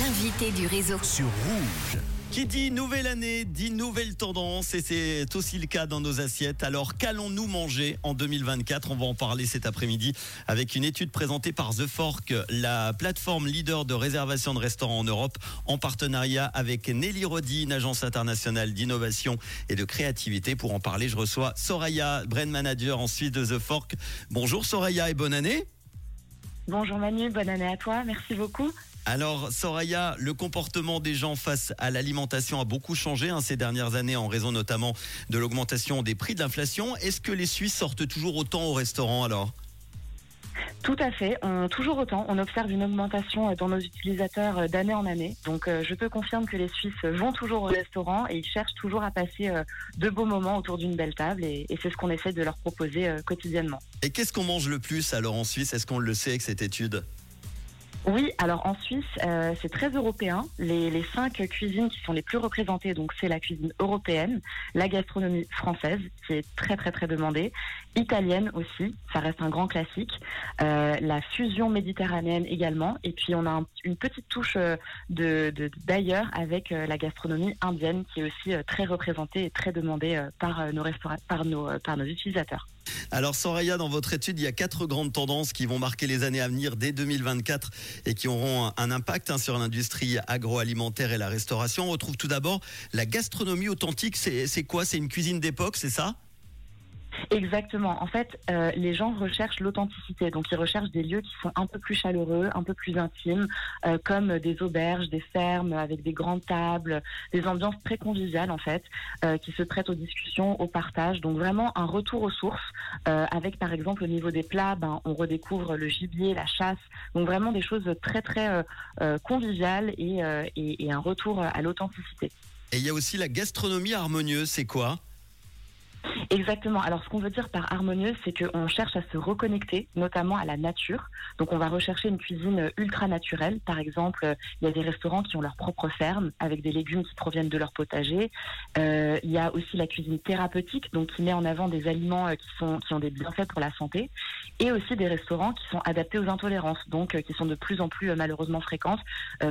L'invité du réseau. Sur Rouge. Qui dit nouvelle année dit nouvelle tendance et c'est aussi le cas dans nos assiettes. Alors qu'allons-nous manger en 2024 On va en parler cet après-midi avec une étude présentée par The Fork, la plateforme leader de réservation de restaurants en Europe, en partenariat avec Nelly Rodi, une agence internationale d'innovation et de créativité. Pour en parler, je reçois Soraya, brand manager en Suisse de The Fork. Bonjour Soraya et bonne année. Bonjour Manu, bonne année à toi, merci beaucoup. Alors, Soraya, le comportement des gens face à l'alimentation a beaucoup changé hein, ces dernières années en raison notamment de l'augmentation des prix de l'inflation. Est-ce que les Suisses sortent toujours autant au restaurant alors? Tout à fait, toujours autant. On observe une augmentation dans nos utilisateurs euh, d'année en année. Donc euh, je te confirme que les Suisses vont toujours au restaurant et ils cherchent toujours à passer euh, de beaux moments autour d'une belle table et, et c'est ce qu'on essaie de leur proposer quotidiennement. Et qu'est-ce qu'on mange le plus alors en Suisse? Est-ce qu'on le sait avec cette étude? Oui, alors en Suisse, euh, c'est très européen. Les, cinq cuisines qui sont les plus représentées, donc c'est la cuisine européenne, la gastronomie française, qui est très très très demandée, italienne aussi, ça reste un grand classique, euh, la fusion méditerranéenne également, et puis on a une petite touche euh, d'ailleurs avec la gastronomie indienne, qui est aussi très représentée et très demandée par nos par nos par nos utilisateurs. Alors Soraya, dans votre étude, il y a quatre grandes tendances qui vont marquer les années à venir dès 2024 et qui auront un impact hein, sur l'industrie agroalimentaire et la restauration. On retrouve tout d'abord la gastronomie authentique. C'est quoi? C'est une cuisine d'époque, c'est ça? Exactement. En fait, euh, les gens recherchent l'authenticité. Donc, ils recherchent des lieux qui sont un peu plus chaleureux, un peu plus intimes, euh, comme des auberges, des fermes avec des grandes tables, des ambiances très conviviales en fait, euh, qui se prêtent aux discussions, au partage. Donc, vraiment un retour aux sources. avec, par exemple, au niveau des plats, ben, on redécouvre le gibier, la chasse. Donc, vraiment des choses très très conviviales et, et, et un retour à l'authenticité. Et il y a aussi la gastronomie harmonieuse. C'est quoi? Exactement. Alors, ce qu'on veut dire par harmonieuse, c'est qu'on cherche à se reconnecter, notamment à la nature. Donc, on va rechercher une cuisine ultra naturelle. Par exemple, il y a des restaurants qui ont leur propre ferme avec des légumes qui proviennent de leur potager. Euh, il y a aussi la cuisine thérapeutique, donc qui met en avant des aliments euh, qui sont qui ont des bienfaits pour la santé, et aussi des restaurants qui sont adaptés aux intolérances, donc euh, qui sont de plus en plus malheureusement fréquentes,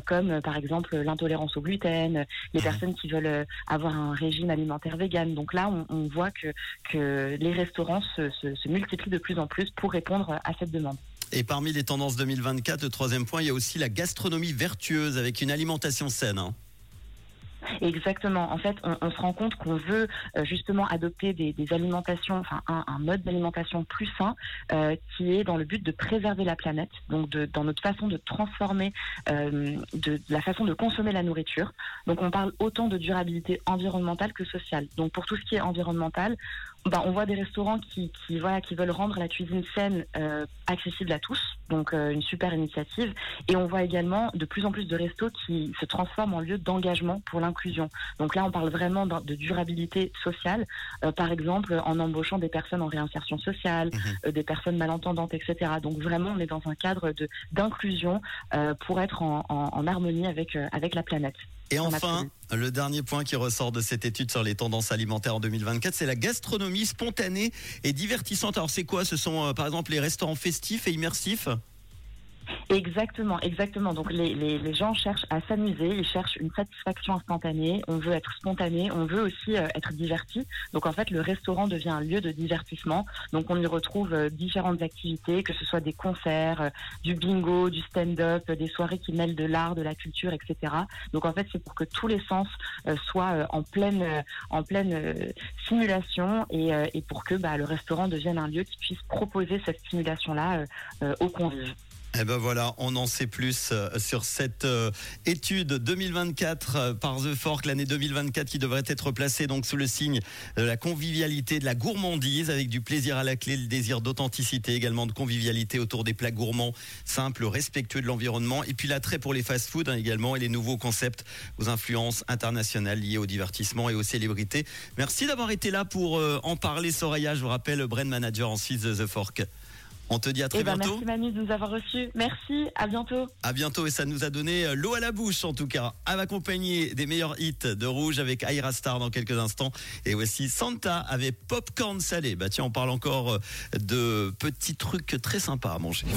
comme par exemple l'intolérance au gluten, les mmh. personnes qui veulent avoir un régime alimentaire vegan. Donc là, on, on voit que que, les restaurants se, multiplient de plus en plus pour répondre à cette demande. Et parmi les tendances 2024, le troisième point, il y a aussi la gastronomie vertueuse avec une alimentation saine. Hein. Exactement. En fait, on, se rend compte qu'on veut euh, justement adopter des, alimentations, enfin un, mode d'alimentation plus sain, euh, qui est dans le but de préserver la planète, donc dans notre façon de transformer euh, de, la façon de consommer la nourriture. Donc on parle autant de durabilité environnementale que sociale. Donc pour tout ce qui est environnemental, ben, on voit des restaurants qui, qui, voilà, qui veulent rendre la cuisine saine accessible à tous, donc une super initiative. Et on voit également de plus en plus de restos qui se transforment en lieu d'engagement pour l'inclusion donc là, on parle vraiment de, durabilité sociale, euh, par exemple en embauchant des personnes en réinsertion sociale, euh, des personnes malentendantes, etc. Donc vraiment, on est dans un cadre de d'inclusion euh, pour être en, harmonie avec avec la planète. Et enfin, le dernier point qui ressort de cette étude sur les tendances alimentaires en 2024, c'est la gastronomie spontanée et divertissante. Alors c'est quoi? Ce sont par exemple les restaurants festifs et immersifs? Exactement, exactement. Donc les, les, les gens cherchent à s'amuser, ils cherchent une satisfaction instantanée, on veut être spontané, on veut aussi euh, être diverti. Donc en fait, le restaurant devient un lieu de divertissement. Donc on y retrouve euh, différentes activités, que ce soit des concerts, euh, du bingo, du stand-up, des soirées qui mêlent de l'art, de la culture, etc. Donc en fait, c'est pour que tous les sens soient en pleine, en pleine simulation et, et pour que bah, le restaurant devienne un lieu qui puisse proposer cette stimulation-là aux convives. Eh ben voilà, on en sait plus euh, sur cette euh, étude 2024 euh, par The Fork, l'année 2024 qui devrait être placée donc sous le signe de la convivialité, de la gourmandise, avec du plaisir à la clé, le désir d'authenticité, également de convivialité autour des plats gourmands, simples, respectueux de l'environnement, et puis l'attrait pour les fast-foods hein, également et les nouveaux concepts aux influences internationales liées au divertissement et aux célébrités. Merci d'avoir été là pour en parler, Soraya. Je vous rappelle, brand manager en Suisse The Fork. On te dit à très eh ben, bientôt. merci Manu de nous avoir reçus. Merci, à bientôt. À bientôt et ça nous a donné euh, l'eau à la bouche en tout cas. À m'accompagner des meilleurs hits de Rouge avec Aira Star dans quelques instants et aussi Santa avec Popcorn salé. Bah tiens, on parle encore euh, de petits trucs très sympas à manger.